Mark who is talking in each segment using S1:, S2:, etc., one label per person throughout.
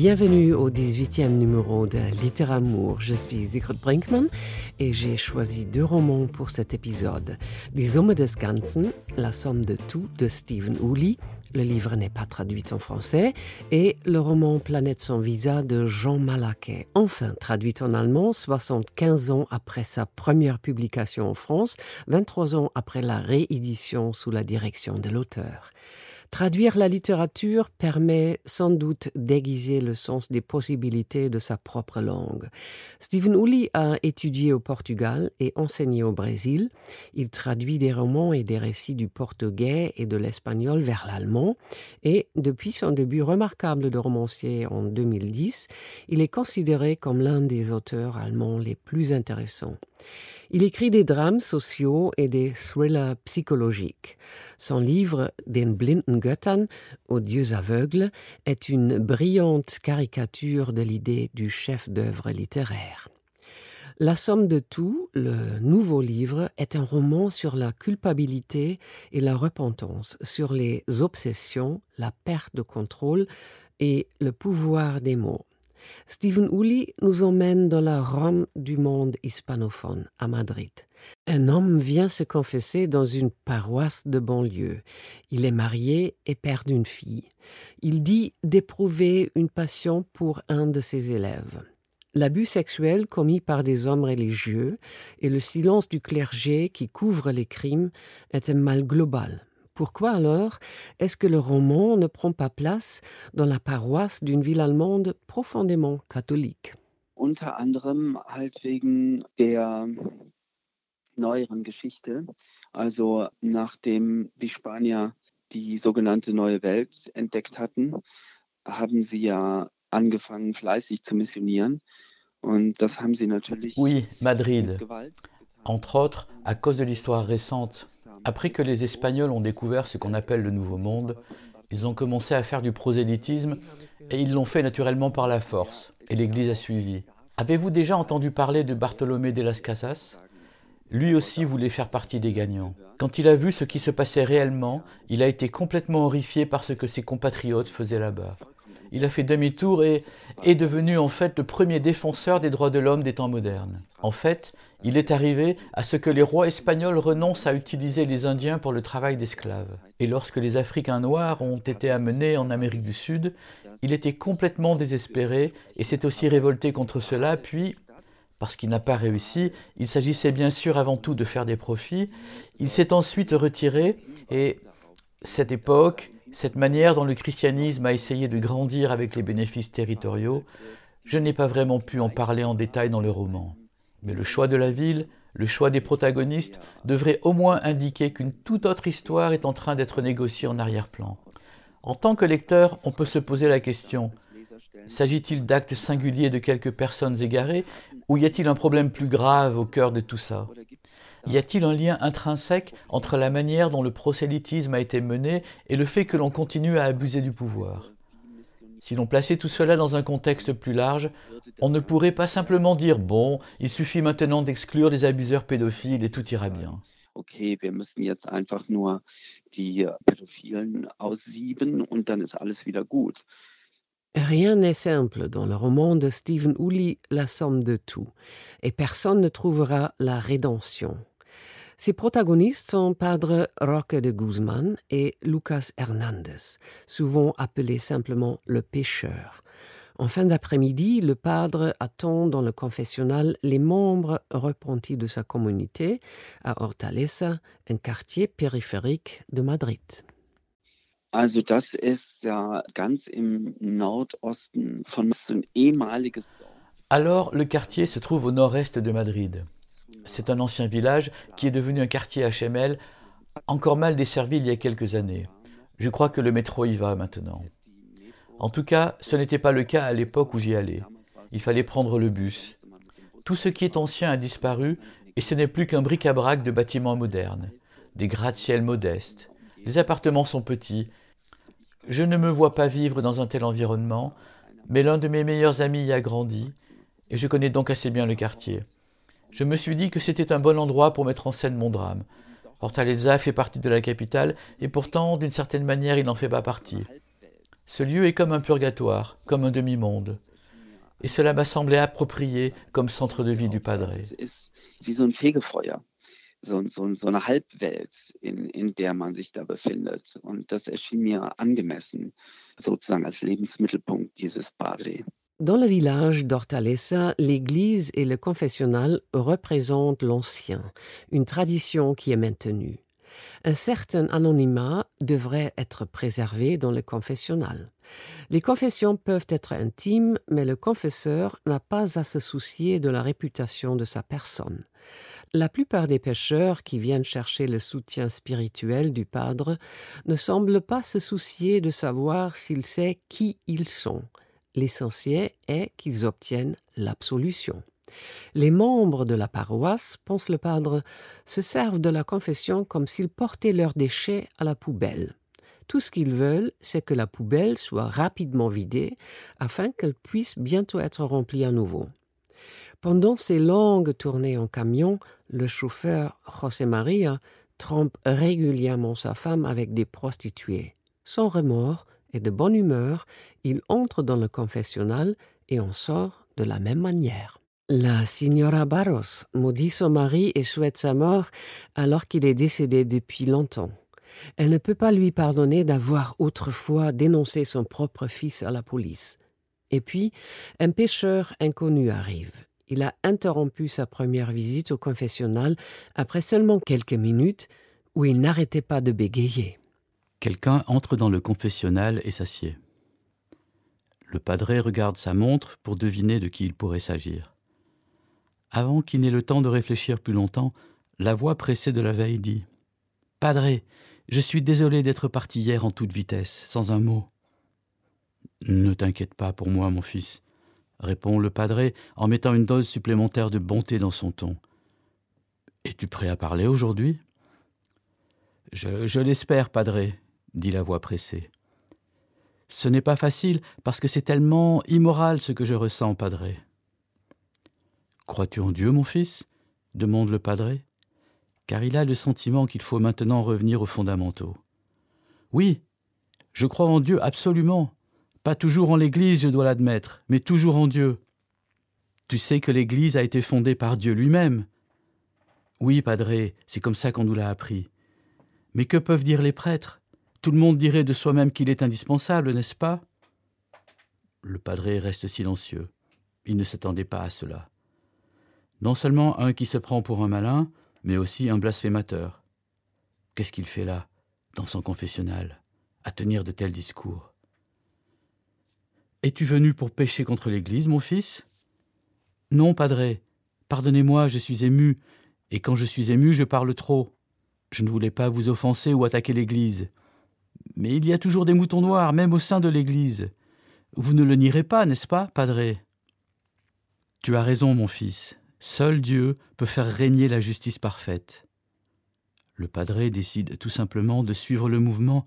S1: Bienvenue au 18e numéro de Littéramour. Je suis Sigrid Brinkmann et j'ai choisi deux romans pour cet épisode. Die Summe des Ganzen, La somme de tout de Stephen Uli. Le livre n'est pas traduit en français et le roman Planète sans visa de Jean Malaquet, enfin traduit en allemand 75 ans après sa première publication en France, 23 ans après la réédition sous la direction de l'auteur. Traduire la littérature permet sans doute d'aiguiser le sens des possibilités de sa propre langue. Stephen Uli a étudié au Portugal et enseigné au Brésil. Il traduit des romans et des récits du portugais et de l'espagnol vers l'allemand et depuis son début remarquable de romancier en 2010, il est considéré comme l'un des auteurs allemands les plus intéressants. Il écrit des drames sociaux et des thrillers psychologiques. Son livre Den blinden Göttern, aux dieux aveugles, est une brillante caricature de l'idée du chef d'œuvre littéraire. La somme de tout, le nouveau livre, est un roman sur la culpabilité et la repentance, sur les obsessions, la perte de contrôle et le pouvoir des mots. Stephen Uli nous emmène dans la Rome du monde hispanophone, à Madrid. Un homme vient se confesser dans une paroisse de banlieue. Il est marié et père d'une fille. Il dit d'éprouver une passion pour un de ses élèves. L'abus sexuel commis par des hommes religieux et le silence du clergé qui couvre les crimes est un mal global. Pourquoi alors est-ce que le roman ne prend pas place dans la paroisse d'une ville allemande profondément catholique
S2: Unter anderem halt wegen der neueren Geschichte. Also nachdem die Spanier die sogenannte neue Welt entdeckt hatten, haben sie ja angefangen fleißig zu missionieren. Und das haben sie natürlich.
S3: Oui, Madrid. Entre autres, à cause de l'histoire récente Après que les Espagnols ont découvert ce qu'on appelle le Nouveau Monde, ils ont commencé à faire du prosélytisme et ils l'ont fait naturellement par la force, et l'Église a suivi. Avez-vous déjà entendu parler de Bartolomé de las Casas? Lui aussi voulait faire partie des gagnants. Quand il a vu ce qui se passait réellement, il a été complètement horrifié par ce que ses compatriotes faisaient là-bas. Il a fait demi-tour et est devenu en fait le premier défenseur des droits de l'homme des temps modernes. En fait, il est arrivé à ce que les rois espagnols renoncent à utiliser les Indiens pour le travail d'esclaves. Et lorsque les Africains noirs ont été amenés en Amérique du Sud, il était complètement désespéré et s'est aussi révolté contre cela, puis, parce qu'il n'a pas réussi, il s'agissait bien sûr avant tout de faire des profits, il s'est ensuite retiré et cette époque, cette manière dont le christianisme a essayé de grandir avec les bénéfices territoriaux, je n'ai pas vraiment pu en parler en détail dans le roman. Mais le choix de la ville, le choix des protagonistes devrait au moins indiquer qu'une toute autre histoire est en train d'être négociée en arrière-plan. En tant que lecteur, on peut se poser la question s'agit-il d'actes singuliers de quelques personnes égarées ou y a-t-il un problème plus grave au cœur de tout ça? Y a-t-il un lien intrinsèque entre la manière dont le prosélytisme a été mené et le fait que l'on continue à abuser du pouvoir? Si l'on plaçait tout cela dans un contexte plus large, on ne pourrait pas simplement dire bon, il suffit maintenant d'exclure les abuseurs pédophiles et tout ira bien.
S2: Okay, wir müssen jetzt einfach nur die Pädophilen aussieben und dann ist alles wieder gut.
S1: Rien n'est simple dans le roman de Stephen Uli, La somme de tout, et personne ne trouvera la rédemption. Ses protagonistes sont Padre Roque de Guzman et Lucas Hernandez, souvent appelé simplement le pêcheur. En fin d'après-midi, le padre attend dans le confessionnal les membres repentis de sa communauté à Hortaleza, un quartier périphérique de Madrid.
S2: Also das ist ja ganz im Nordosten von ein ehemaliges
S3: Alors, le quartier se trouve au nord-est de Madrid. C'est un ancien village qui est devenu un quartier HML, encore mal desservi il y a quelques années. Je crois que le métro y va maintenant. En tout cas, ce n'était pas le cas à l'époque où j'y allais. Il fallait prendre le bus. Tout ce qui est ancien a disparu et ce n'est plus qu'un bric-à-brac de bâtiments modernes, des gratte-ciel modestes. Les appartements sont petits. Je ne me vois pas vivre dans un tel environnement, mais l'un de mes meilleurs amis y a grandi et je connais donc assez bien le quartier. Je me suis dit que c'était un bon endroit pour mettre en scène mon drame. Fortaleza fait partie de la capitale, et pourtant, d'une certaine manière, il n'en fait pas partie. Ce lieu est comme un purgatoire, comme un demi-monde. Et cela m'a semblé approprié comme centre de vie du Padre.
S2: So, so, so eine Halbwelt, in, in der man sich da befindet. Und das erschien mir angemessen, sozusagen als Lebensmittelpunkt dieses Padre.
S1: Dans le village d'Hortaleza, l'église et le confessionnal représentent l'ancien, une tradition qui est maintenue. Un certain anonymat devrait être préservé dans le confessionnal. Les confessions peuvent être intimes, mais le confesseur n'a pas à se soucier de la réputation de sa personne. La plupart des pêcheurs qui viennent chercher le soutien spirituel du padre ne semblent pas se soucier de savoir s'il sait qui ils sont. L'essentiel est qu'ils obtiennent l'absolution. Les membres de la paroisse, pense le padre, se servent de la confession comme s'ils portaient leurs déchets à la poubelle. Tout ce qu'ils veulent, c'est que la poubelle soit rapidement vidée afin qu'elle puisse bientôt être remplie à nouveau. Pendant ces longues tournées en camion, le chauffeur José Maria trompe régulièrement sa femme avec des prostituées. Sans remords et de bonne humeur, il entre dans le confessionnal et en sort de la même manière. La signora Barros maudit son mari et souhaite sa mort alors qu'il est décédé depuis longtemps. Elle ne peut pas lui pardonner d'avoir autrefois dénoncé son propre fils à la police. Et puis, un pêcheur inconnu arrive. Il a interrompu sa première visite au confessionnal après seulement quelques minutes où il n'arrêtait pas de bégayer.
S3: Quelqu'un entre dans le confessionnal et s'assied. Le padré regarde sa montre pour deviner de qui il pourrait s'agir. Avant qu'il n'ait le temps de réfléchir plus longtemps, la voix pressée de la veille dit Padré, je suis désolé d'être parti hier en toute vitesse, sans un mot. Ne t'inquiète pas pour moi, mon fils, répond le padré en mettant une dose supplémentaire de bonté dans son ton. Es-tu prêt à parler aujourd'hui Je, l'espère, padré, dit la voix pressée. Ce n'est pas facile parce que c'est tellement immoral ce que je ressens, padré. Crois-tu en Dieu, mon fils? demande le padré, car il a le sentiment qu'il faut maintenant revenir aux fondamentaux. Oui, je crois en Dieu absolument. Pas toujours en l'Église, je dois l'admettre, mais toujours en Dieu. Tu sais que l'Église a été fondée par Dieu lui-même. Oui, padré, c'est comme ça qu'on nous l'a appris. Mais que peuvent dire les prêtres? Tout le monde dirait de soi-même qu'il est indispensable, n'est-ce pas? Le padré reste silencieux. Il ne s'attendait pas à cela non seulement un qui se prend pour un malin, mais aussi un blasphémateur. Qu'est-ce qu'il fait là, dans son confessionnal, à tenir de tels discours? Es-tu venu pour pécher contre l'Église, mon fils? Non, padré. Pardonnez-moi, je suis ému, et quand je suis ému, je parle trop. Je ne voulais pas vous offenser ou attaquer l'Église. Mais il y a toujours des moutons noirs, même au sein de l'Église. Vous ne le nierez pas, n'est-ce pas, padré? Tu as raison, mon fils. Seul Dieu peut faire régner la justice parfaite. Le padré décide tout simplement de suivre le mouvement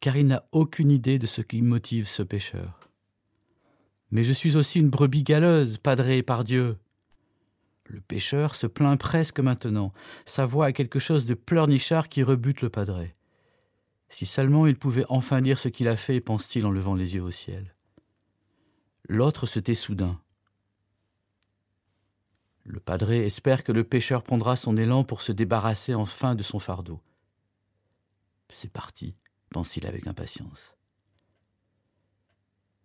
S3: car il n'a aucune idée de ce qui motive ce pécheur. Mais je suis aussi une brebis galeuse, padré par Dieu. Le pécheur se plaint presque maintenant. Sa voix a quelque chose de pleurnichard qui rebute le padré. Si seulement il pouvait enfin dire ce qu'il a fait, pense-t-il en levant les yeux au ciel. L'autre se tait soudain. Le padré espère que le pêcheur prendra son élan pour se débarrasser enfin de son fardeau. C'est parti, pense-t-il avec impatience.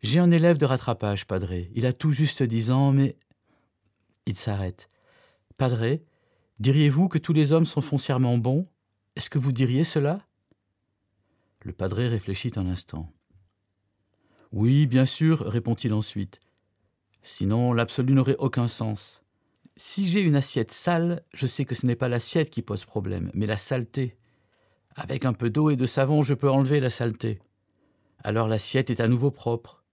S3: J'ai un élève de rattrapage, padré. Il a tout juste dix ans, mais. Il s'arrête. Padré, diriez-vous que tous les hommes sont foncièrement bons? Est-ce que vous diriez cela? Le padré réfléchit un instant. Oui, bien sûr, répond-il ensuite. Sinon, l'absolu n'aurait aucun sens si j'ai une assiette sale, je sais que ce n'est pas l'assiette qui pose problème, mais la saleté. Avec un peu d'eau et de savon, je peux enlever la saleté. Alors l'assiette est à nouveau propre.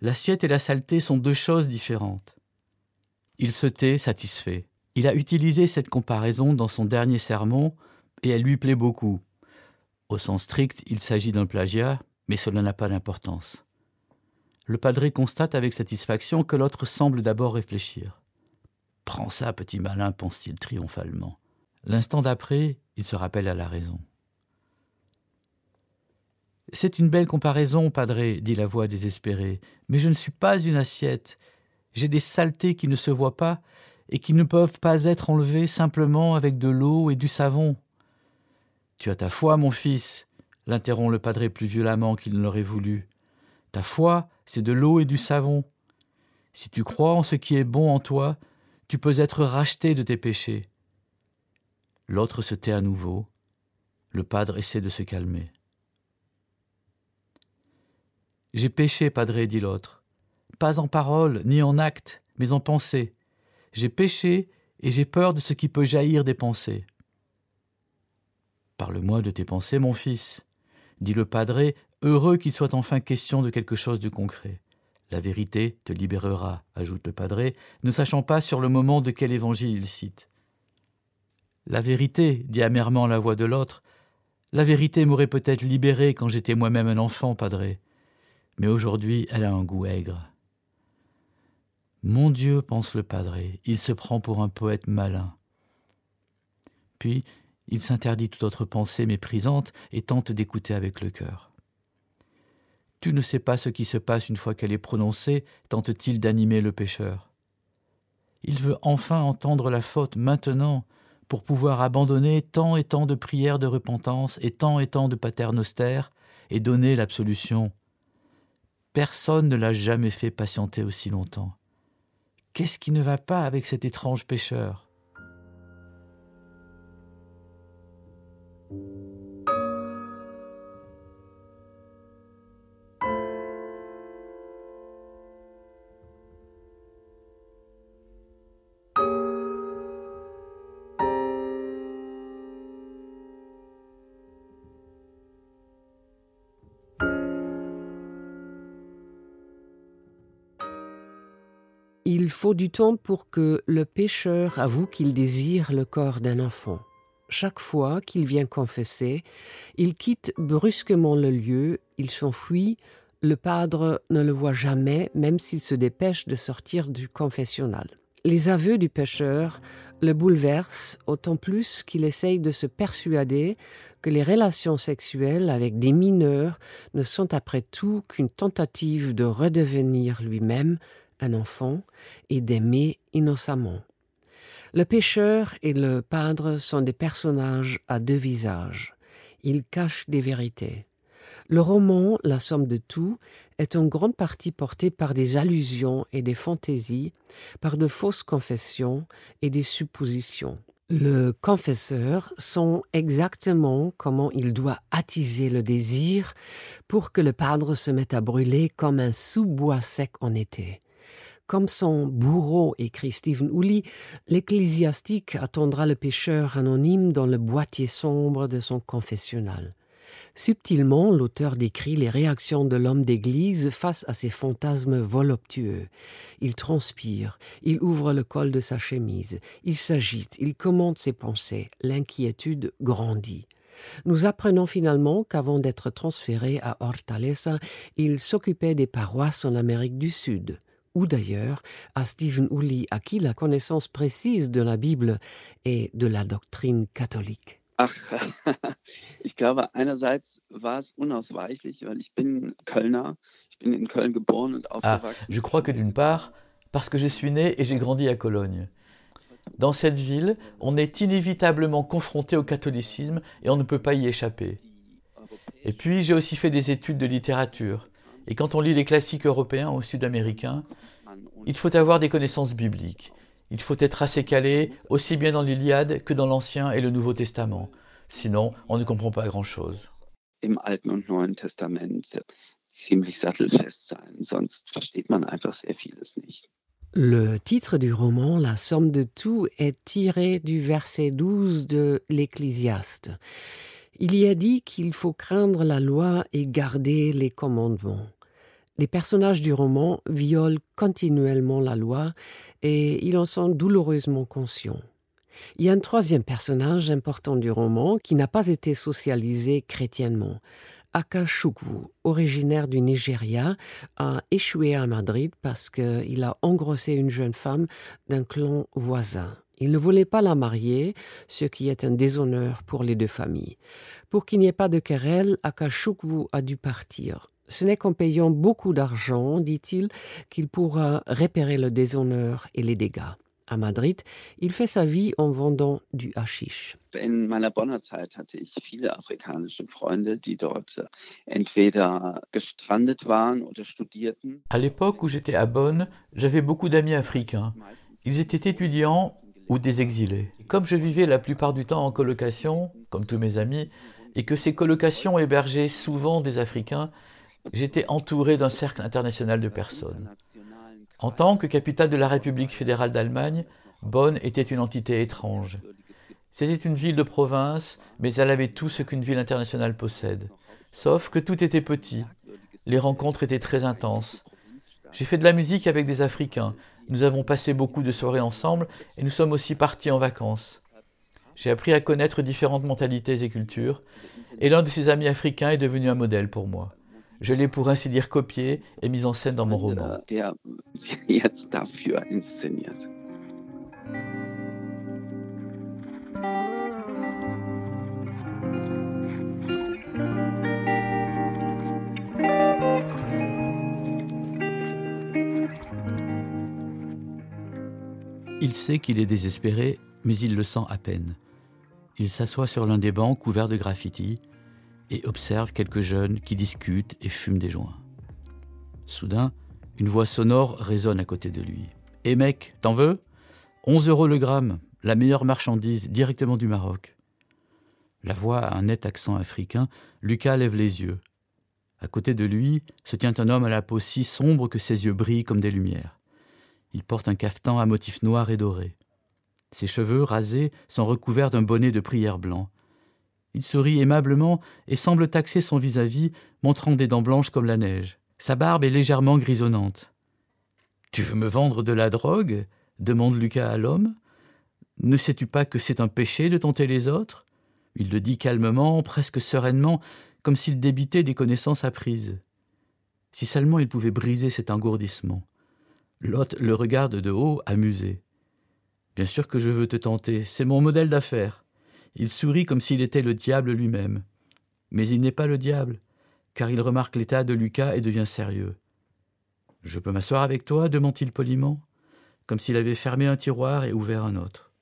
S3: L'assiette et la saleté sont deux choses différentes. Il se tait satisfait. Il a utilisé cette comparaison dans son dernier sermon, et elle lui plaît beaucoup. Au sens strict, il s'agit d'un plagiat, mais cela n'a pas d'importance. Le padré constate avec satisfaction que l'autre semble d'abord réfléchir. Prends ça, petit malin, pense-t-il triomphalement. L'instant d'après, il se rappelle à la raison. C'est une belle comparaison, padré, dit la voix désespérée, mais je ne suis pas une assiette. J'ai des saletés qui ne se voient pas et qui ne peuvent pas être enlevées simplement avec de l'eau et du savon. Tu as ta foi, mon fils, l'interrompt le padré plus violemment qu'il ne l'aurait voulu. Ta foi, c'est de l'eau et du savon. Si tu crois en ce qui est bon en toi, tu peux être racheté de tes péchés. L'autre se tait à nouveau. Le padre essaie de se calmer. J'ai péché, padré, dit l'autre. Pas en parole, ni en acte, mais en pensée. J'ai péché et j'ai peur de ce qui peut jaillir des pensées. Parle-moi de tes pensées, mon fils, dit le padré, heureux qu'il soit enfin question de quelque chose de concret. La vérité te libérera, ajoute le padré, ne sachant pas sur le moment de quel évangile il cite. La vérité, dit amèrement la voix de l'autre, la vérité m'aurait peut-être libéré quand j'étais moi-même un enfant, padré, mais aujourd'hui elle a un goût aigre. Mon Dieu, pense le padré, il se prend pour un poète malin. Puis il s'interdit toute autre pensée méprisante et tente d'écouter avec le cœur. Tu ne sais pas ce qui se passe une fois qu'elle est prononcée, tente-t-il d'animer le pécheur. Il veut enfin entendre la faute maintenant, pour pouvoir abandonner tant et tant de prières de repentance et tant et tant de paternostères et donner l'absolution. Personne ne l'a jamais fait patienter aussi longtemps. Qu'est-ce qui ne va pas avec cet étrange pécheur
S1: Il faut du temps pour que le pécheur avoue qu'il désire le corps d'un enfant. Chaque fois qu'il vient confesser, il quitte brusquement le lieu, il s'enfuit, le padre ne le voit jamais, même s'il se dépêche de sortir du confessionnal. Les aveux du pécheur le bouleversent autant plus qu'il essaye de se persuader que les relations sexuelles avec des mineurs ne sont après tout qu'une tentative de redevenir lui-même un enfant et d'aimer innocemment. Le pêcheur et le padre sont des personnages à deux visages. Ils cachent des vérités. Le roman, la somme de tout, est en grande partie porté par des allusions et des fantaisies, par de fausses confessions et des suppositions. Le confesseur sent exactement comment il doit attiser le désir pour que le padre se mette à brûler comme un sous-bois sec en été. Comme son bourreau, écrit Stephen Woolley, l'ecclésiastique attendra le pécheur anonyme dans le boîtier sombre de son confessionnal. Subtilement, l'auteur décrit les réactions de l'homme d'église face à ces fantasmes voluptueux. Il transpire, il ouvre le col de sa chemise, il s'agite, il commente ses pensées, l'inquiétude grandit. Nous apprenons finalement qu'avant d'être transféré à Hortaleza, il s'occupait des paroisses en Amérique du Sud ou d'ailleurs à Stephen Woolley, à qui la connaissance précise de la Bible et de la doctrine catholique.
S2: Ach, ich glaube, einerseits war es unausweichlich, weil ich bin Kölner, ich bin in Köln geboren und
S3: aufgewachsen. Ah, je crois que d'une part, parce que je suis né et j'ai grandi à Cologne. Dans cette ville, on est inévitablement confronté au catholicisme et on ne peut pas y échapper. Et puis, j'ai aussi fait des études de littérature. Et quand on lit les classiques européens ou sud-américains, il faut avoir des connaissances bibliques. Il faut être assez calé, aussi bien dans l'Iliade que dans l'Ancien et le Nouveau Testament. Sinon, on ne comprend pas grand-chose.
S2: Im Alten und Neuen Testament ziemlich sattelfest sein, sonst versteht man einfach sehr vieles nicht.
S1: Le titre du roman, La somme de tout, est tiré du verset 12 de l'Ecclésiaste. Il y a dit qu'il faut craindre la loi et garder les commandements. Les personnages du roman violent continuellement la loi et ils en sont douloureusement conscients. Il y a un troisième personnage important du roman qui n'a pas été socialisé chrétiennement. Akashukwu, originaire du Nigeria, a échoué à Madrid parce qu'il a engrossé une jeune femme d'un clan voisin. Il ne voulait pas la marier, ce qui est un déshonneur pour les deux familles. Pour qu'il n'y ait pas de querelle, Akashukwu a dû partir. Ce n'est qu'en payant beaucoup d'argent, dit-il, qu'il pourra réparer le déshonneur et les dégâts. À Madrid, il fait sa vie en vendant du hashish.
S2: In meiner Bonner Zeit hatte ich viele afrikanische Freunde, die dort entweder gestrandet waren oder studierten.
S3: À l'époque où j'étais à Bonn, j'avais beaucoup d'amis africains. Ils étaient étudiants ou des exilés. Comme je vivais la plupart du temps en colocation, comme tous mes amis, et que ces colocations hébergeaient souvent des Africains, j'étais entouré d'un cercle international de personnes. En tant que capitale de la République fédérale d'Allemagne, Bonn était une entité étrange. C'était une ville de province, mais elle avait tout ce qu'une ville internationale possède. Sauf que tout était petit. Les rencontres étaient très intenses. J'ai fait de la musique avec des Africains. Nous avons passé beaucoup de soirées ensemble et nous sommes aussi partis en vacances. J'ai appris à connaître différentes mentalités et cultures, et l'un de ces amis africains est devenu un modèle pour moi. Je l'ai pour ainsi dire copié et mis en scène dans mon roman. Il sait qu'il est désespéré, mais il le sent à peine. Il s'assoit sur l'un des bancs couverts de graffitis et observe quelques jeunes qui discutent et fument des joints. Soudain, une voix sonore résonne à côté de lui. Eh mec, t'en veux? 11 euros le gramme, la meilleure marchandise directement du Maroc. La voix a un net accent africain. Lucas lève les yeux. À côté de lui se tient un homme à la peau si sombre que ses yeux brillent comme des lumières. Il porte un cafetan à motifs noirs et dorés. Ses cheveux rasés sont recouverts d'un bonnet de prière blanc. Il sourit aimablement et semble taxer son vis-à-vis, montrant des dents blanches comme la neige. Sa barbe est légèrement grisonnante. Tu veux me vendre de la drogue? demande Lucas à l'homme. Ne sais-tu pas que c'est un péché de tenter les autres? Il le dit calmement, presque sereinement, comme s'il débitait des connaissances apprises. Si seulement il pouvait briser cet engourdissement. L'hôte le regarde de haut, amusé. Bien sûr que je veux te tenter, c'est mon modèle d'affaires. Il sourit comme s'il était le diable lui-même. Mais il n'est pas le diable, car il remarque l'état de Lucas et devient sérieux. Je peux m'asseoir avec toi demande-t-il poliment, comme s'il avait fermé un tiroir et ouvert un autre.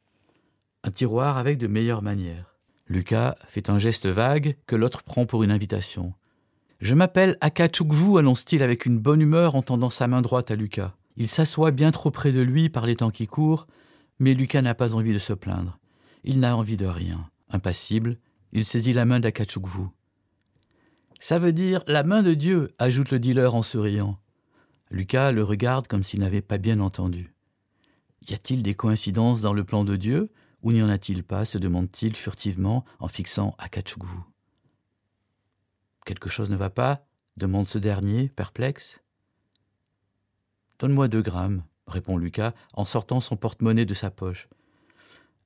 S3: Un tiroir avec de meilleures manières. Lucas fait un geste vague que l'autre prend pour une invitation. Je m'appelle Akachukwu, annonce-t-il avec une bonne humeur en tendant sa main droite à Lucas. Il s'assoit bien trop près de lui par les temps qui courent, mais Lucas n'a pas envie de se plaindre. Il n'a envie de rien. Impassible, il saisit la main d'Akachukwu. Ça veut dire la main de Dieu, ajoute le dealer en souriant. Lucas le regarde comme s'il n'avait pas bien entendu. Y a-t-il des coïncidences dans le plan de Dieu, ou n'y en a-t-il pas se demande-t-il furtivement en fixant Akachukwu. Quelque chose ne va pas? demande ce dernier, perplexe. Donne-moi deux grammes, répond Lucas en sortant son porte-monnaie de sa poche.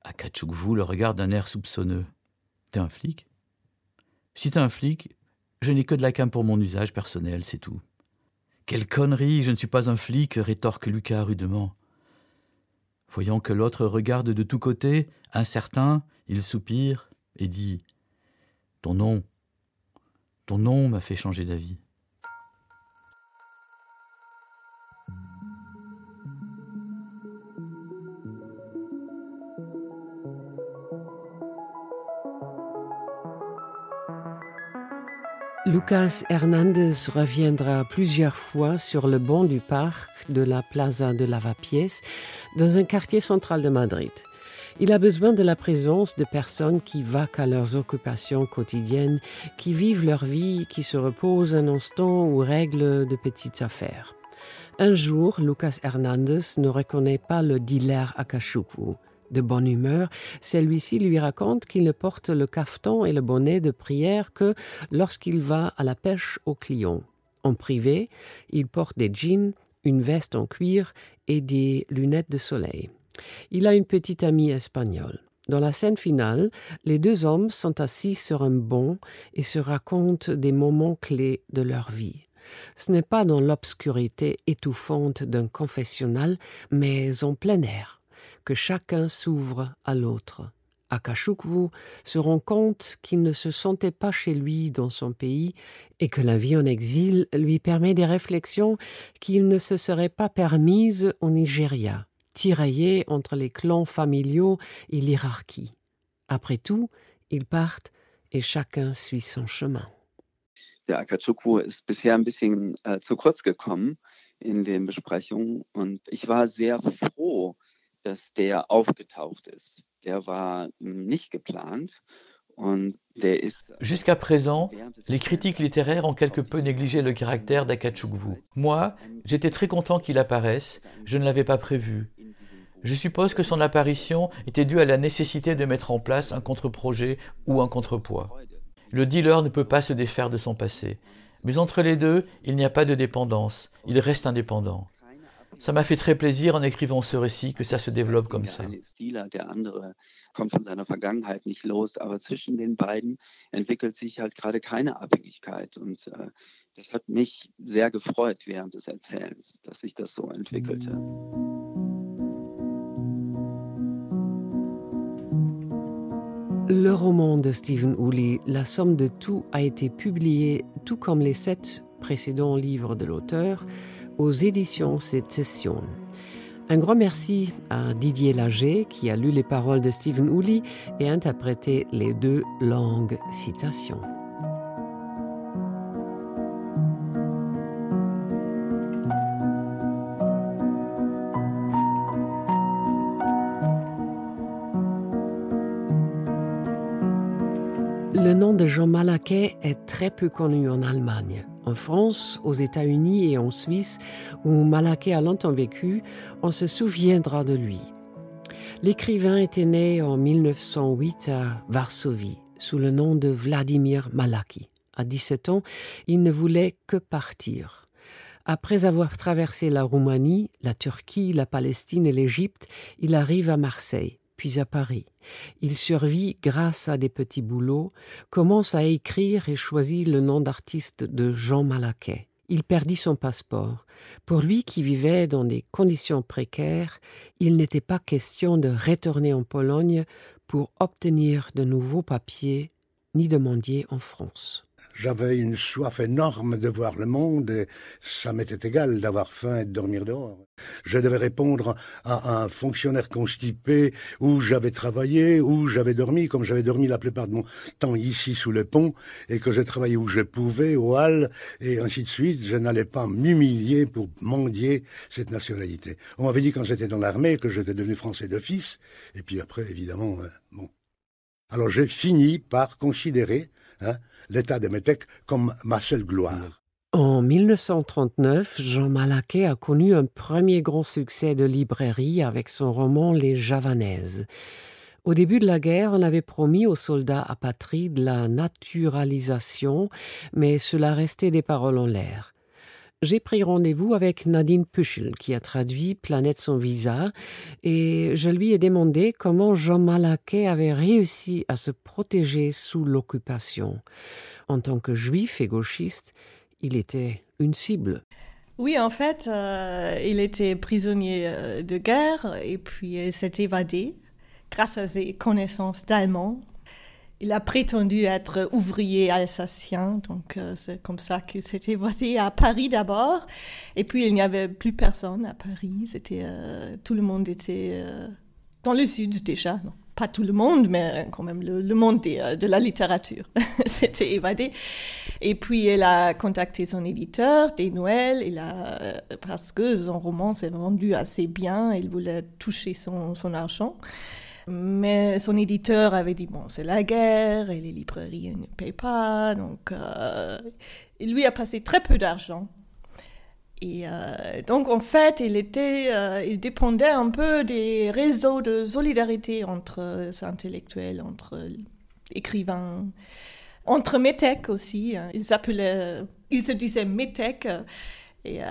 S3: Akachukwu le regarde d'un air soupçonneux. T'es un flic? Si t'es un flic, je n'ai que de la cam pour mon usage personnel, c'est tout. Quelle connerie, je ne suis pas un flic, rétorque Lucas rudement. Voyant que l'autre regarde de tous côtés, incertain, il soupire et dit Ton nom, ton nom m'a fait changer d'avis.
S1: Lucas Hernandez reviendra plusieurs fois sur le banc du parc de la Plaza de Lavapiés dans un quartier central de Madrid. Il a besoin de la présence de personnes qui vaquent à leurs occupations quotidiennes, qui vivent leur vie, qui se reposent un instant ou règlent de petites affaires. Un jour, Lucas Hernandez ne reconnaît pas le dealer Akashukwu. De bonne humeur, celui-ci lui raconte qu'il ne porte le cafeton et le bonnet de prière que lorsqu'il va à la pêche aux clients. En privé, il porte des jeans, une veste en cuir et des lunettes de soleil. Il a une petite amie espagnole. Dans la scène finale, les deux hommes sont assis sur un banc et se racontent des moments clés de leur vie. Ce n'est pas dans l'obscurité étouffante d'un confessionnal, mais en plein air que chacun s'ouvre à l'autre. Akashukwu se rend compte qu'il ne se sentait pas chez lui dans son pays et que la vie en exil lui permet des réflexions qu'il ne se serait pas permises au Nigeria, tiraillé entre les clans familiaux et l'hierarchie. Après tout, ils partent et chacun suit son chemin.
S2: Der Akachukwu ist bisher ein bisschen äh, zu kurz gekommen in den Besprechungen und ich war sehr froh, dass der aufgetaucht ist. Der war nicht geplant.
S3: Jusqu'à présent, les critiques littéraires ont quelque peu négligé le caractère d'Akachukwu. Moi, j'étais très content qu'il apparaisse, je ne l'avais pas prévu. Je suppose que son apparition était due à la nécessité de mettre en place un contre-projet ou un contrepoids. Le dealer ne peut pas se défaire de son passé. Mais entre les deux, il n'y a pas de dépendance, il reste indépendant. Ça m'a fait très plaisir en écrivant ce récit que ça se développe comme ça.
S2: Äh, das hat mich sehr gefreut während des Erzählens, dass sich das so entwickelte.
S1: Le roman de Stephen Woolley, La somme de tout, a été publié, tout comme les sept précédents livres de l'auteur, aux éditions Sécession. Un grand merci à Didier Lager qui a lu les paroles de Stephen Woolley et interprété les deux langues citations. Le nom de Jean Malaquet est très peu connu en Allemagne. En France, aux États-Unis et en Suisse, où Malaquet a longtemps vécu, on se souviendra de lui. L'écrivain était né en 1908 à Varsovie, sous le nom de Vladimir Malaki. À 17 ans, il ne voulait que partir. Après avoir traversé la Roumanie, la Turquie, la Palestine et l'Égypte, il arrive à Marseille puis à Paris. Il survit grâce à des petits boulots, commence à écrire et choisit le nom d'artiste de Jean Malaquet. Il perdit son passeport. Pour lui qui vivait dans des conditions précaires, il n'était pas question de retourner en Pologne pour obtenir de nouveaux papiers ni de mendier en France.
S4: J'avais une soif énorme de voir le monde et ça m'était égal d'avoir faim et de dormir dehors. Je devais répondre à un fonctionnaire constipé où j'avais travaillé, où j'avais dormi, comme j'avais dormi la plupart de mon temps ici sous le pont et que j'ai travaillé où je pouvais, au hall et ainsi de suite. Je n'allais pas m'humilier pour mendier cette nationalité. On m'avait dit quand j'étais dans l'armée que j'étais devenu français d'office et puis après, évidemment, euh, bon. Alors j'ai fini par considérer hein, l'état de Métèque comme ma seule gloire.
S1: En 1939, Jean Malaquet a connu un premier grand succès de librairie avec son roman Les Javanaises. Au début de la guerre, on avait promis aux soldats apatrides la naturalisation, mais cela restait des paroles en l'air j'ai pris rendez-vous avec Nadine Puschel, qui a traduit Planète sans visa, et je lui ai demandé comment Jean Malaquet avait réussi à se protéger sous l'occupation. En tant que juif et gauchiste, il était une cible.
S5: Oui, en fait, euh, il était prisonnier euh, de guerre et puis s'est évadé grâce à ses connaissances d'allemand il a prétendu être ouvrier alsacien, donc euh, c'est comme ça qu'il s'était voté à Paris d'abord. Et puis il n'y avait plus personne à Paris. C'était euh, tout le monde était euh, dans le sud déjà. pas tout le monde, mais quand même le, monde de la littérature s'était évadé. Et puis il a contacté son éditeur, Des Noël, il a, parce que son roman s'est vendu assez bien, il voulait toucher son argent. Mais son éditeur avait dit, bon, c'est la guerre et les librairies ne payent pas. Donc, euh, il lui a passé très peu d'argent. Et euh, donc, en fait, il, était, euh, il dépendait un peu des réseaux de solidarité entre intellectuels, entre écrivains, entre métèques aussi. Hein. Il s'appelait, il se disait métèque et euh,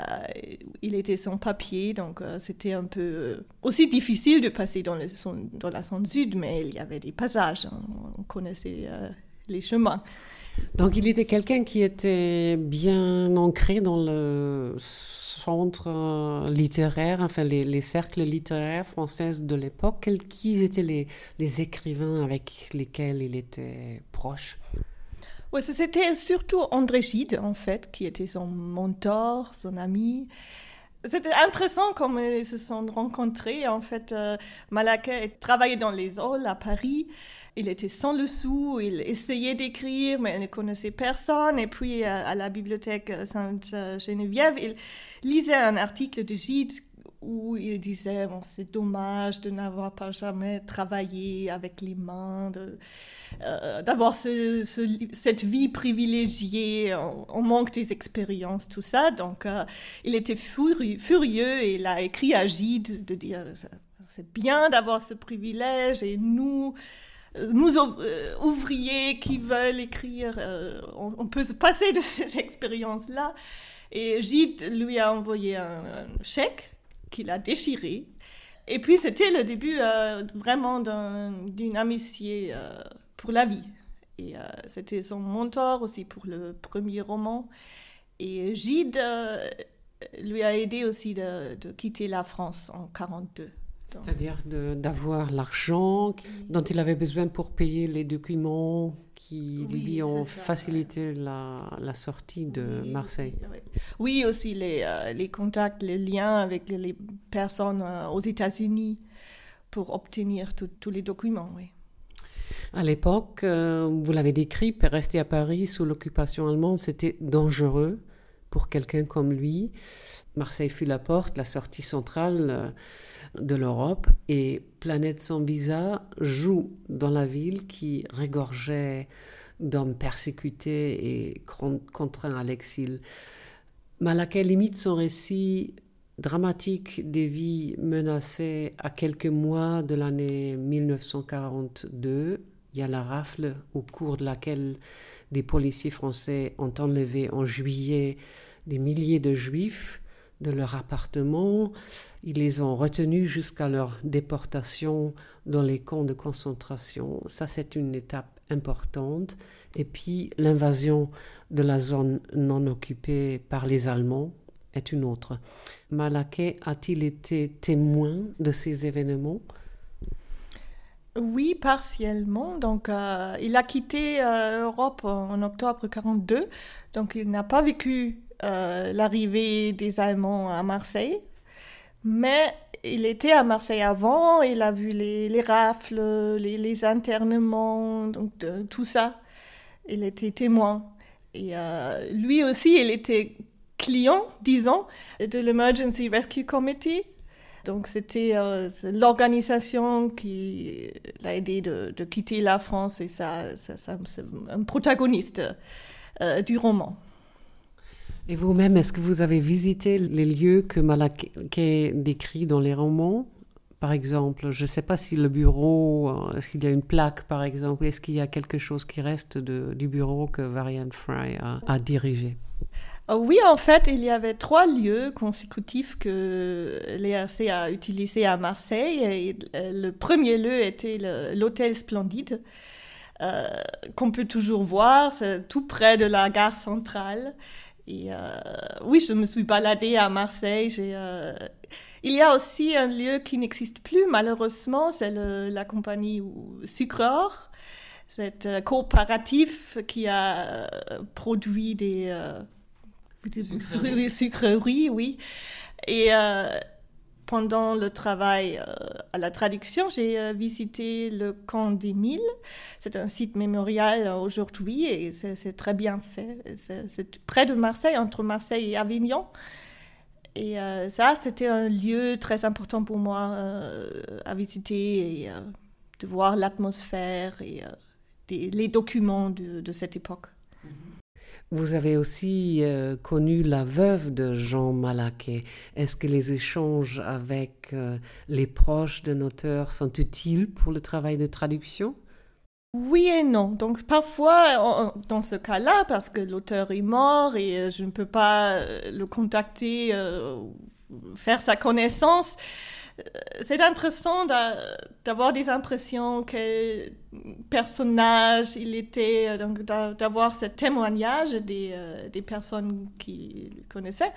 S5: il était sans papier, donc euh, c'était un peu euh, aussi difficile de passer dans, la zone sud, mais il y avait des passages, hein. on connaissait les chemins.
S1: Donc il était quelqu'un qui était bien ancré dans le centre littéraire, enfin les, cercles littéraires français de l'époque. Qui étaient les, écrivains avec lesquels il était proche?
S5: C'était surtout André Gide, en fait, qui était son mentor, son ami. C'était intéressant comme ils se sont rencontrés. En fait, euh, Malaquais travaillait dans les halls à Paris il était sans le sou, il essayait d'écrire, mais il ne connaissait personne. Et puis, à, la bibliothèque Sainte-Geneviève, il lisait un article de Gide où il disait bon, c'est dommage de n'avoir pas jamais travaillé avec les mains, euh, d'avoir cette vie privilégiée, on, manque des expériences, tout ça. Donc, euh, il était furieux, et il a écrit à Gide de dire c'est bien d'avoir ce privilège et nous, nous euh, ouvriers qui veulent écrire, on, peut se passer de ces expériences-là. Et Gide lui a envoyé un, chèque qu'il a déchiré. Et puis c'était le début euh, vraiment d'une amitié pour la vie. Et c'était son mentor aussi pour le premier roman. Et Gide lui a aidé aussi de, de quitter la France en 1942.
S1: C'est-à-dire d'avoir l'argent dont il avait besoin pour payer les documents qui lui ont facilité la, la, sortie de Marseille.
S5: Oui, aussi les, euh, les, contacts, les liens avec les, personnes euh, aux États-Unis pour obtenir tous les documents. Oui.
S1: À l'époque, euh, vous l'avez décrit, rester à Paris sous l'occupation allemande, c'était dangereux pour quelqu'un comme lui. Marseille fut la porte, la sortie centrale de l'Europe et Planète sans visa joue dans la ville qui régorgeait d'hommes persécutés et contraints à l'exil. Malakai limite son récit dramatique des vies menacées à quelques mois de l'année 1942. Il y a la rafle au cours de laquelle des policiers français ont enlevé en juillet des milliers de juifs de leur appartement. Ils les ont retenus jusqu'à leur déportation dans les camps de concentration. Ça, c'est une étape importante. Et puis, l'invasion de la zone non occupée par les Allemands est une autre. Malaquais a-t-il été témoin de ces événements?
S5: Oui, partiellement. Donc, euh, il a quitté l'Europe euh, en octobre 1942. Donc, il n'a pas vécu euh, l'arrivée des Allemands à Marseille. Mais il était à Marseille avant, il a vu les, rafles, les, internements, donc tout ça. Il était témoin. Et euh, lui aussi, il était client, disons, de l'Emergency Rescue Committee. Donc c'était euh, l'organisation qui l'a aidé de, quitter la France et ça, c'est un protagoniste du roman.
S1: Et vous-même, est-ce que vous avez visité les lieux que Malaké décrit dans les romans? Par exemple, je ne sais pas si le bureau, euh, qu'il y a une plaque par exemple, est-ce qu'il y a quelque chose qui reste du bureau que Varian Fry a, dirigé?
S5: Euh, oui, en fait, il y avait trois lieux consécutifs que l'ERC a utilisés à Marseille. Euh, le premier lieu était l'hôtel Splendide, qu'on peut toujours voir, tout près de la gare centrale. Et euh, oui, je me suis baladée à Marseille. Euh, il y a aussi un lieu qui n'existe plus, malheureusement, c'est la compagnie Sucror, cette euh, coopératif qui a produit des, des sucreries, oui. Et pendant le travail euh, à la traduction, j'ai euh, visité le camp des Milles. C'est un site mémorial euh, aujourd'hui et c'est très bien fait. C'est près de Marseille, entre Marseille et Avignon. Et ça, c'était un lieu très important pour moi à visiter et de voir l'atmosphère et les documents de cette époque.
S1: Vous avez aussi euh, connu la veuve de Jean Malaquet. Est-ce que les échanges avec euh, les proches d'un auteur sont utiles pour le travail de traduction?
S5: Oui et non. Donc parfois, dans ce cas-là, parce que l'auteur est mort et euh, je ne peux pas le contacter, faire sa connaissance, c'est intéressant d'avoir des impressions personnage. Il était donc d'avoir ce témoignage des, des personnes qui le connaissaient.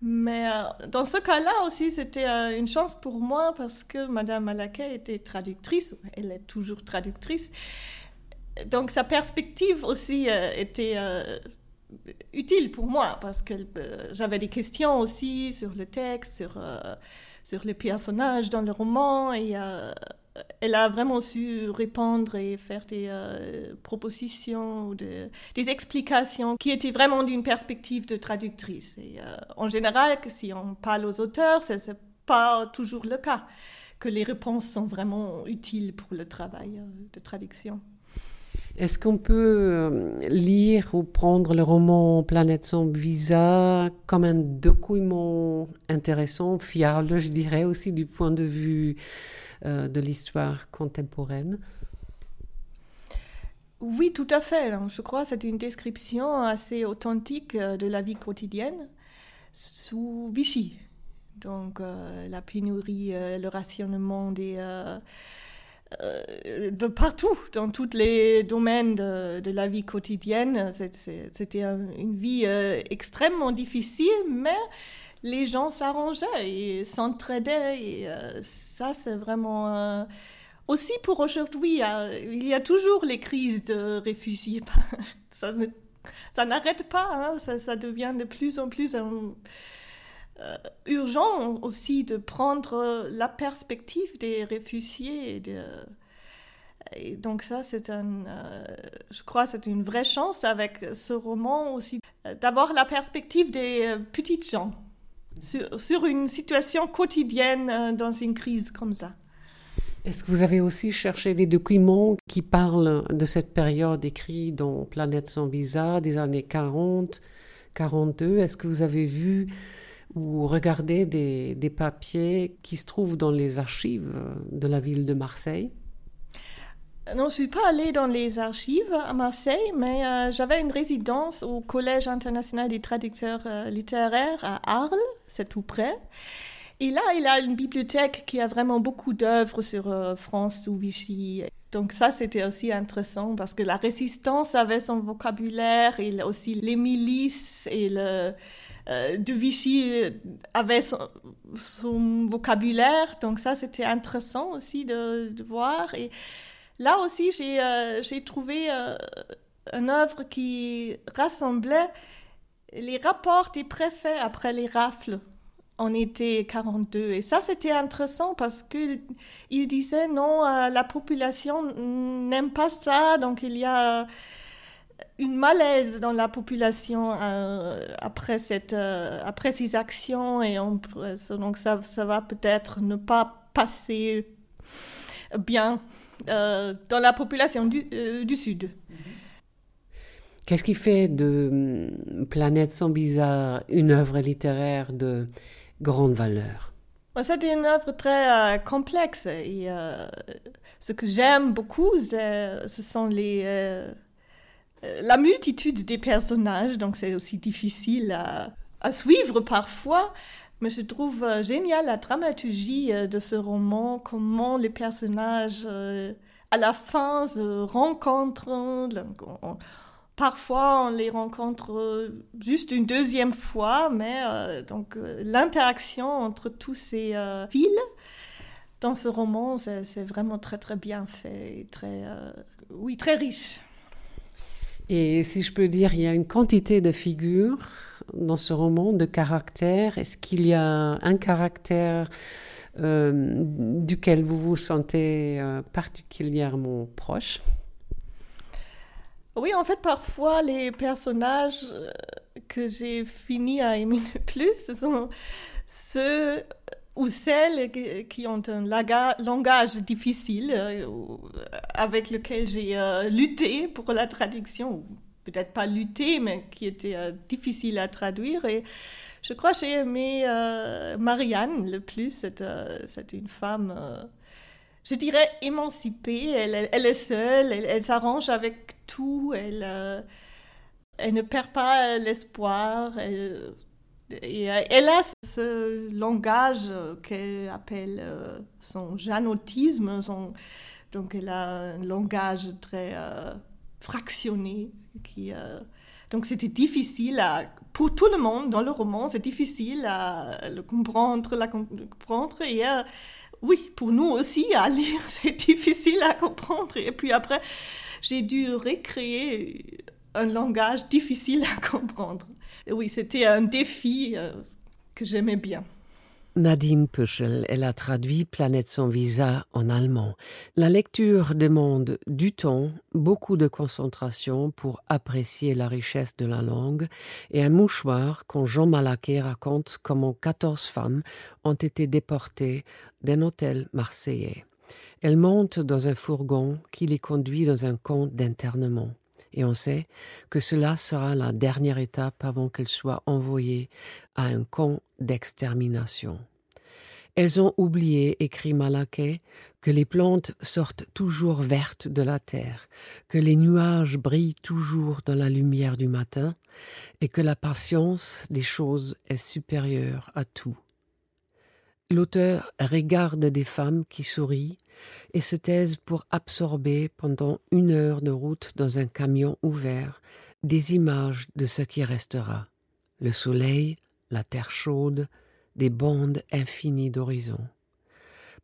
S5: Mais dans ce cas-là aussi, c'était une chance pour moi parce que Madame Malaquet était traductrice, elle est toujours traductrice. Donc sa perspective aussi était utile pour moi parce que euh, j'avais des questions aussi sur le texte, sur, euh, sur les personnages dans le roman et euh, elle a vraiment su répondre et faire des propositions ou des explications qui étaient vraiment d'une perspective de traductrice. Et en général, si on parle aux auteurs, ce n'est pas toujours le cas que les réponses sont vraiment utiles pour le travail de traduction.
S1: Est-ce qu'on peut euh, lire ou prendre le roman Planète sans visa comme un document intéressant, fiable, je dirais aussi du point de vue euh, de l'histoire contemporaine?
S5: Oui, tout à fait. Je crois que c'est une description assez authentique euh, de la vie quotidienne sous Vichy. Donc la pénurie, le rationnement des de partout, dans tous les domaines de, la vie quotidienne. C'était une vie euh, extrêmement difficile, mais les gens s'arrangeaient et s'entraidaient. Et euh, ça, c'est vraiment... aussi pour aujourd'hui, il y a toujours les crises de réfugiés. ça, n'arrête pas, hein. ça, ça, devient de plus en plus... Euh, urgent aussi de prendre la perspective des réfugiés. Et, donc ça, c'est un, euh, je crois, c'est une vraie chance avec ce roman aussi euh, d'avoir la perspective des petites gens sur, sur, une situation quotidienne dans une crise comme ça.
S1: Est-ce que vous avez aussi cherché des documents qui parlent de cette période écrite dans Planète sans visa des années 40, 42 Est-ce que vous avez vu ou regarder des, papiers qui se trouvent dans les archives de la ville de Marseille?
S5: Non, je ne suis pas allée dans les archives à Marseille, mais euh, j'avais une résidence au Collège international des traducteurs euh, littéraires à Arles, c'est tout près. Et là, il a une bibliothèque qui a vraiment beaucoup d'œuvres sur euh, France ou Vichy. Donc ça, c'était aussi intéressant parce que la résistance avait son vocabulaire et aussi les milices et le, de Vichy avait son, vocabulaire, donc ça c'était intéressant aussi de, voir. Et là aussi j'ai euh, trouvé euh, une œuvre qui rassemblait les rapports des préfets après les rafles en été 42. Et ça, c'était intéressant parce qu'il disait non, la population n'aime pas ça, donc il y a une malaise dans la population euh, après, cette, euh, après ces actions et on, donc ça, ça va peut-être ne pas passer bien euh, dans la population du, du Sud.
S1: Qu'est-ce qui fait de hum, Planète sans bizarre une œuvre littéraire de grande valeur?
S5: C'est une œuvre très complexe et ce que j'aime beaucoup, ce sont les la multitude des personnages, donc c'est aussi difficile à, suivre parfois. Mais je trouve euh, génial la dramaturgie euh, de ce roman, comment les personnages à la fin se rencontrent. parfois, on les rencontre juste une deuxième fois, mais donc l'interaction entre tous ces fils dans ce roman, c'est vraiment très très bien fait, très oui très riche.
S1: Et si je peux dire, il y a une quantité de figures dans ce roman, de caractères. Est-ce qu'il y a un caractère euh, duquel vous vous sentez euh, particulièrement proche?
S5: Oui, en fait, parfois, les personnages euh, que j'ai fini à aimer le plus, ce sont ceux ou celles qui ont un langage difficile euh, avec lequel j'ai euh, lutté pour la traduction, peut-être pas lutté, mais qui était euh, difficile à traduire. Et je crois que j'ai aimé Marianne le plus. C'est une femme, je dirais, émancipée. Elle, est seule, elle, s'arrange avec tout, elle ne perd pas l'espoir. Et euh, elle a ce langage qu'elle appelle euh, son janotisme, son, Donc elle a un langage très euh, fractionné. Qui, euh, donc c'était difficile à, pour tout le monde dans le roman, c'est difficile à le comprendre, la comprendre. Et euh, oui, pour nous aussi à lire, c'est difficile à comprendre. Et puis après, j'ai dû recréer un langage difficile à comprendre. Oui, c'était un défi que j'aimais bien.
S1: Nadine Püschel, elle a traduit Planète sans visa en allemand. La lecture demande du temps, beaucoup de concentration pour apprécier la richesse de la langue et un mouchoir quand Jean Malaquet raconte comment 14 femmes ont été déportées d'un hôtel marseillais. Elles montent dans un fourgon qui les conduit dans un camp d'internement et on sait que cela sera la dernière étape avant qu'elles soient envoyées à un camp d'extermination. Elles ont oublié, écrit Malaquais, que les plantes sortent toujours vertes de la terre, que les nuages brillent toujours dans la lumière du matin, et que la patience des choses est supérieure à tout. L'auteur regarde des femmes qui sourient et se taisent pour absorber pendant une heure de route dans un camion ouvert des images de ce qui restera le soleil, la terre chaude, des bandes infinies d'horizons.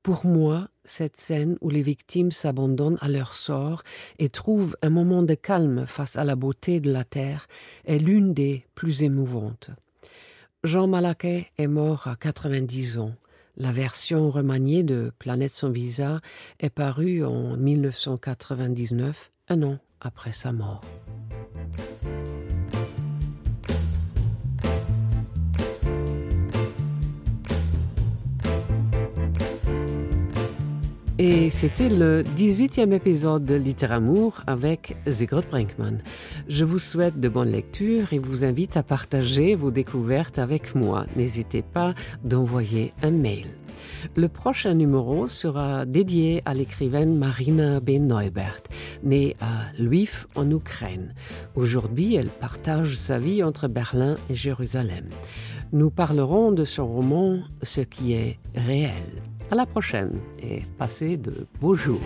S1: Pour moi, cette scène où les victimes s'abandonnent à leur sort et trouvent un moment de calme face à la beauté de la terre est l'une des plus émouvantes. Jean Malaquet est mort à 90 ans. La version remaniée de Planète sans visa est parue en 1999, un an après sa mort. Et c'était le 18e épisode de Littéramour avec Sigrid Brinkmann. Je vous souhaite de bonnes lectures et vous invite à partager vos découvertes avec moi. N'hésitez pas d'envoyer un mail. Le prochain numéro sera dédié à l'écrivaine Marina B. Neubert, née à Lviv en Ukraine. Aujourd'hui, elle partage sa vie entre Berlin et Jérusalem. Nous parlerons de son roman Ce qui est réel. À la prochaine et passez de beaux jours.